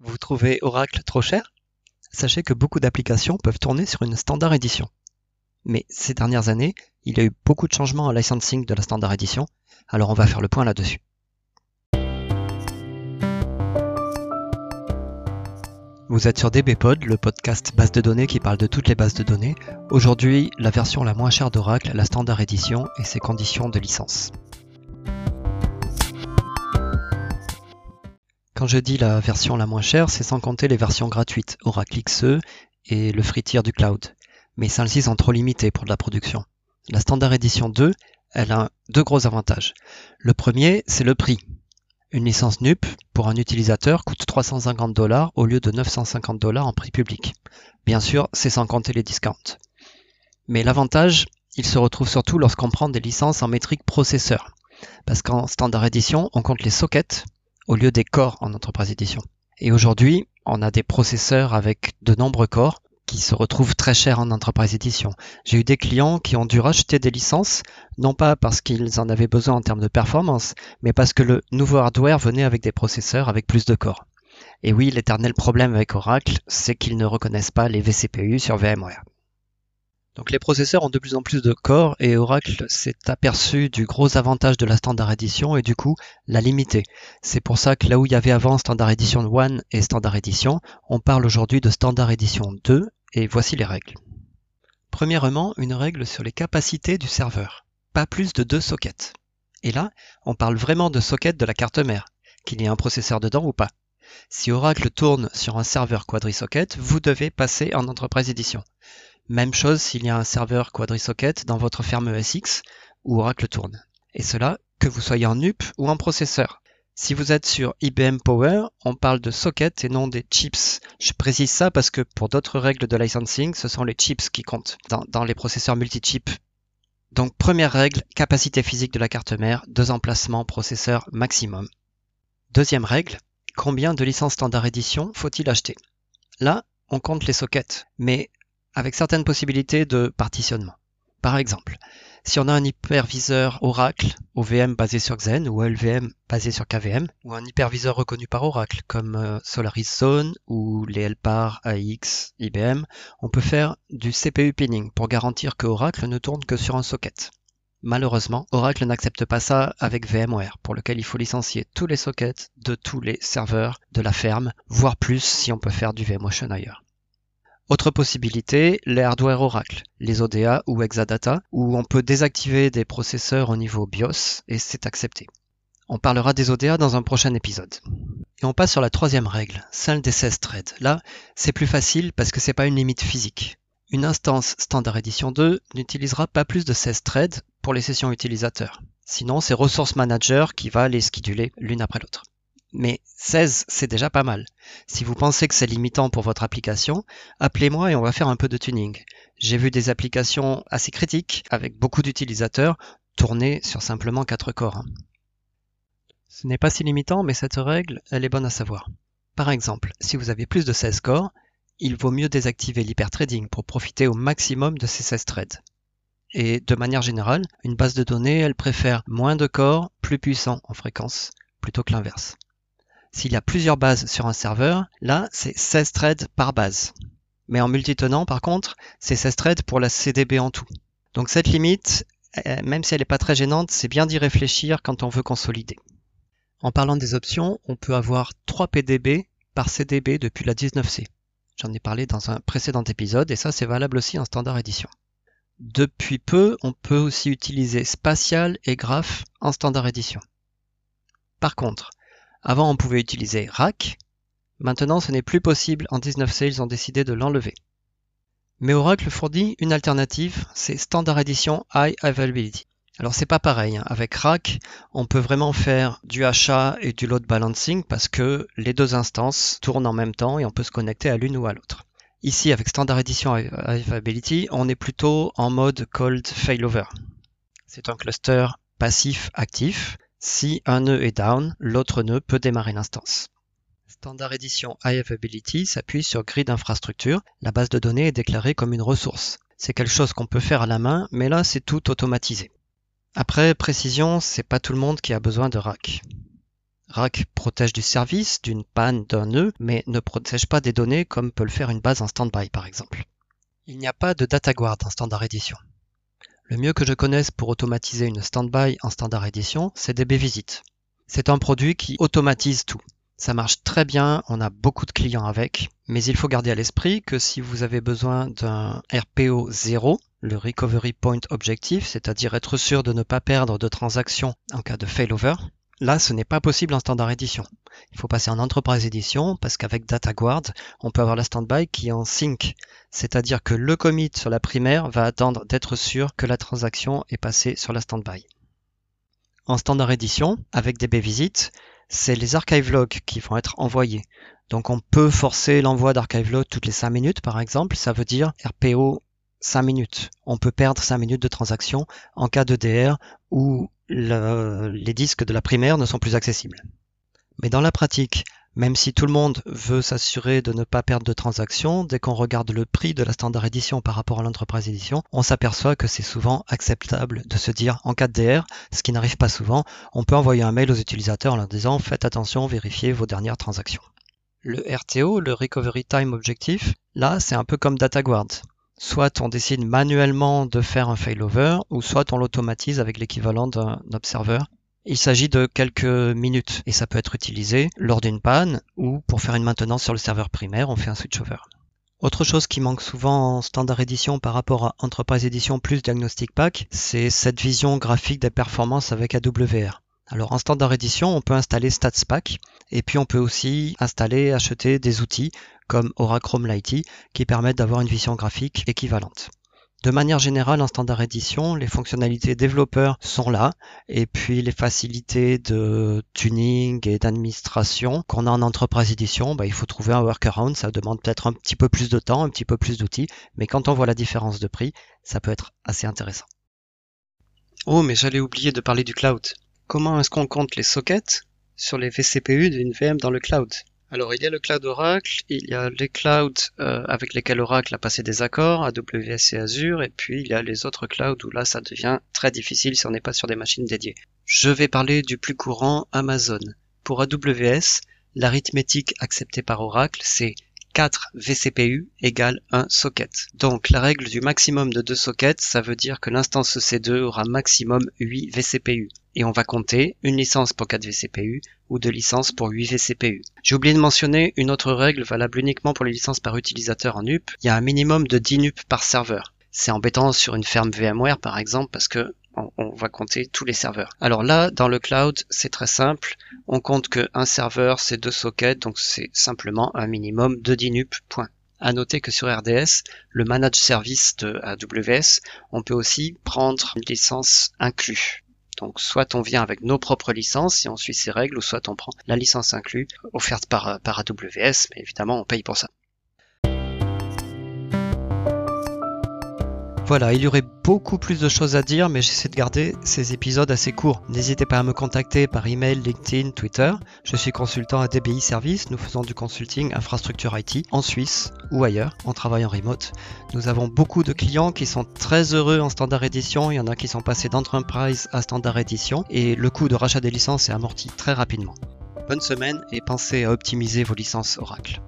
Vous trouvez Oracle trop cher? Sachez que beaucoup d'applications peuvent tourner sur une standard édition. Mais ces dernières années, il y a eu beaucoup de changements en licensing de la standard édition, alors on va faire le point là-dessus. Vous êtes sur DBPod, le podcast base de données qui parle de toutes les bases de données. Aujourd'hui, la version la moins chère d'Oracle, la standard édition et ses conditions de licence. Quand je dis la version la moins chère, c'est sans compter les versions gratuites, Oracle XE et le free tier du cloud. Mais celles-ci sont trop limitées pour de la production. La Standard Edition 2, elle a deux gros avantages. Le premier, c'est le prix. Une licence NUP pour un utilisateur coûte 350 dollars au lieu de 950 dollars en prix public. Bien sûr, c'est sans compter les discounts. Mais l'avantage, il se retrouve surtout lorsqu'on prend des licences en métrique processeur. Parce qu'en Standard Edition, on compte les sockets au lieu des corps en Enterprise Edition. Et aujourd'hui, on a des processeurs avec de nombreux corps qui se retrouvent très chers en Enterprise Edition. J'ai eu des clients qui ont dû racheter des licences, non pas parce qu'ils en avaient besoin en termes de performance, mais parce que le nouveau hardware venait avec des processeurs avec plus de corps. Et oui, l'éternel problème avec Oracle, c'est qu'ils ne reconnaissent pas les vCPU sur VMware. Donc les processeurs ont de plus en plus de corps et Oracle s'est aperçu du gros avantage de la Standard Edition et du coup l'a limité. C'est pour ça que là où il y avait avant Standard Edition 1 et Standard Edition, on parle aujourd'hui de Standard Edition 2 et voici les règles. Premièrement, une règle sur les capacités du serveur. Pas plus de deux sockets. Et là, on parle vraiment de sockets de la carte mère, qu'il y ait un processeur dedans ou pas. Si Oracle tourne sur un serveur quadri-socket, vous devez passer en Enterprise Edition. Même chose s'il y a un serveur quadri-socket dans votre ferme ESX où Oracle tourne. Et cela, que vous soyez en NUP ou en processeur. Si vous êtes sur IBM Power, on parle de socket et non des chips. Je précise ça parce que pour d'autres règles de licensing, ce sont les chips qui comptent dans, dans les processeurs multi-chip. Donc première règle, capacité physique de la carte mère, deux emplacements processeur maximum. Deuxième règle, combien de licences standard édition faut-il acheter? Là, on compte les sockets, mais avec certaines possibilités de partitionnement. Par exemple, si on a un hyperviseur Oracle OVM basé sur Xen ou LVM basé sur KVM, ou un hyperviseur reconnu par Oracle comme euh, Solaris Zone ou les LPAR AX IBM, on peut faire du CPU pinning pour garantir que Oracle ne tourne que sur un socket. Malheureusement, Oracle n'accepte pas ça avec VMware, pour lequel il faut licencier tous les sockets de tous les serveurs de la ferme, voire plus si on peut faire du vMotion ailleurs. Autre possibilité, les hardware Oracle, les ODA ou Exadata, où on peut désactiver des processeurs au niveau BIOS et c'est accepté. On parlera des ODA dans un prochain épisode. Et on passe sur la troisième règle, celle des 16 threads. Là, c'est plus facile parce que c'est pas une limite physique. Une instance Standard Edition 2 n'utilisera pas plus de 16 threads pour les sessions utilisateurs. Sinon, c'est Resource Manager qui va les scheduler l'une après l'autre. Mais 16, c'est déjà pas mal. Si vous pensez que c'est limitant pour votre application, appelez-moi et on va faire un peu de tuning. J'ai vu des applications assez critiques avec beaucoup d'utilisateurs tourner sur simplement 4 corps. Hein. Ce n'est pas si limitant, mais cette règle, elle est bonne à savoir. Par exemple, si vous avez plus de 16 corps, il vaut mieux désactiver l'hypertrading pour profiter au maximum de ces 16 threads. Et de manière générale, une base de données, elle préfère moins de corps, plus puissants en fréquence, plutôt que l'inverse. S'il y a plusieurs bases sur un serveur, là, c'est 16 threads par base. Mais en multitenant, par contre, c'est 16 threads pour la CDB en tout. Donc cette limite, euh, même si elle n'est pas très gênante, c'est bien d'y réfléchir quand on veut consolider. En parlant des options, on peut avoir 3 PDB par CDB depuis la 19C. J'en ai parlé dans un précédent épisode et ça c'est valable aussi en standard édition. Depuis peu, on peut aussi utiliser spatial et graph en standard édition. Par contre, avant, on pouvait utiliser Rack. Maintenant, ce n'est plus possible. En 19C, ils ont décidé de l'enlever. Mais Oracle fournit une alternative, c'est Standard Edition High Availability. Alors c'est pas pareil, hein. avec Rack, on peut vraiment faire du achat et du load balancing parce que les deux instances tournent en même temps et on peut se connecter à l'une ou à l'autre. Ici, avec Standard Edition High Availability, on est plutôt en mode cold failover. C'est un cluster passif actif si un nœud est down, l'autre nœud peut démarrer l'instance. Standard Edition High Availability s'appuie sur Grid Infrastructure. La base de données est déclarée comme une ressource. C'est quelque chose qu'on peut faire à la main, mais là c'est tout automatisé. Après, précision, c'est pas tout le monde qui a besoin de rack. RAC protège du service, d'une panne, d'un nœud, mais ne protège pas des données comme peut le faire une base en standby par exemple. Il n'y a pas de data guard en standard edition. Le mieux que je connaisse pour automatiser une standby en standard edition, c'est DBVisit. C'est un produit qui automatise tout. Ça marche très bien, on a beaucoup de clients avec, mais il faut garder à l'esprit que si vous avez besoin d'un RPO 0, le Recovery Point Objective, c'est-à-dire être sûr de ne pas perdre de transactions en cas de failover, là ce n'est pas possible en standard édition. Il faut passer en Enterprise Edition parce qu'avec DataGuard, on peut avoir la standby qui est en sync, c'est-à-dire que le commit sur la primaire va attendre d'être sûr que la transaction est passée sur la standby. En standard édition, avec DB Visit, c'est les archive logs qui vont être envoyés. Donc on peut forcer l'envoi d'archive log toutes les 5 minutes par exemple, ça veut dire RPO 5 minutes. On peut perdre 5 minutes de transaction en cas de DR où les disques de la primaire ne sont plus accessibles. Mais dans la pratique, même si tout le monde veut s'assurer de ne pas perdre de transactions, dès qu'on regarde le prix de la standard édition par rapport à l'entreprise édition, on s'aperçoit que c'est souvent acceptable de se dire en cas de DR, ce qui n'arrive pas souvent, on peut envoyer un mail aux utilisateurs en leur disant faites attention, vérifiez vos dernières transactions. Le RTO, le Recovery Time Objective, là c'est un peu comme DataGuard. Soit on décide manuellement de faire un failover, ou soit on l'automatise avec l'équivalent d'un observer il s'agit de quelques minutes et ça peut être utilisé lors d'une panne ou pour faire une maintenance sur le serveur primaire, on fait un switchover. Autre chose qui manque souvent en standard édition par rapport à Enterprise Edition plus Diagnostic Pack, c'est cette vision graphique des performances avec AWR. Alors en standard édition, on peut installer StatsPack et puis on peut aussi installer, acheter des outils comme Aura Chrome Lighty qui permettent d'avoir une vision graphique équivalente. De manière générale, en standard édition, les fonctionnalités développeurs sont là, et puis les facilités de tuning et d'administration qu'on a en Enterprise Edition, bah, il faut trouver un workaround, ça demande peut-être un petit peu plus de temps, un petit peu plus d'outils, mais quand on voit la différence de prix, ça peut être assez intéressant. Oh, mais j'allais oublier de parler du cloud. Comment est-ce qu'on compte les sockets sur les vCPU d'une VM dans le cloud? Alors, il y a le cloud Oracle, il y a les clouds euh, avec lesquels Oracle a passé des accords, AWS et Azure, et puis il y a les autres clouds où là, ça devient très difficile si on n'est pas sur des machines dédiées. Je vais parler du plus courant, Amazon. Pour AWS, l'arithmétique acceptée par Oracle, c'est 4 vCPU égale 1 socket. Donc la règle du maximum de 2 sockets, ça veut dire que l'instance EC2 aura maximum 8 vCPU. Et on va compter une licence pour 4 vCPU ou deux licences pour 8 vCPU. J'ai oublié de mentionner une autre règle valable uniquement pour les licences par utilisateur en UP. Il y a un minimum de 10 NUP par serveur. C'est embêtant sur une ferme VMware par exemple parce que on, va compter tous les serveurs. Alors là, dans le cloud, c'est très simple. On compte qu'un serveur, c'est deux sockets, donc c'est simplement un minimum de 10 NUP, point. À noter que sur RDS, le manage service de AWS, on peut aussi prendre une licence inclus. Donc soit on vient avec nos propres licences et on suit ces règles, ou soit on prend la licence inclus offerte par, par AWS, mais évidemment on paye pour ça. Voilà, il y aurait beaucoup plus de choses à dire, mais j'essaie de garder ces épisodes assez courts. N'hésitez pas à me contacter par email, LinkedIn, Twitter. Je suis consultant à DBI Service. Nous faisons du consulting infrastructure IT en Suisse ou ailleurs en travaillant remote. Nous avons beaucoup de clients qui sont très heureux en standard édition. Il y en a qui sont passés d'enterprise à standard édition et le coût de rachat des licences est amorti très rapidement. Bonne semaine et pensez à optimiser vos licences Oracle.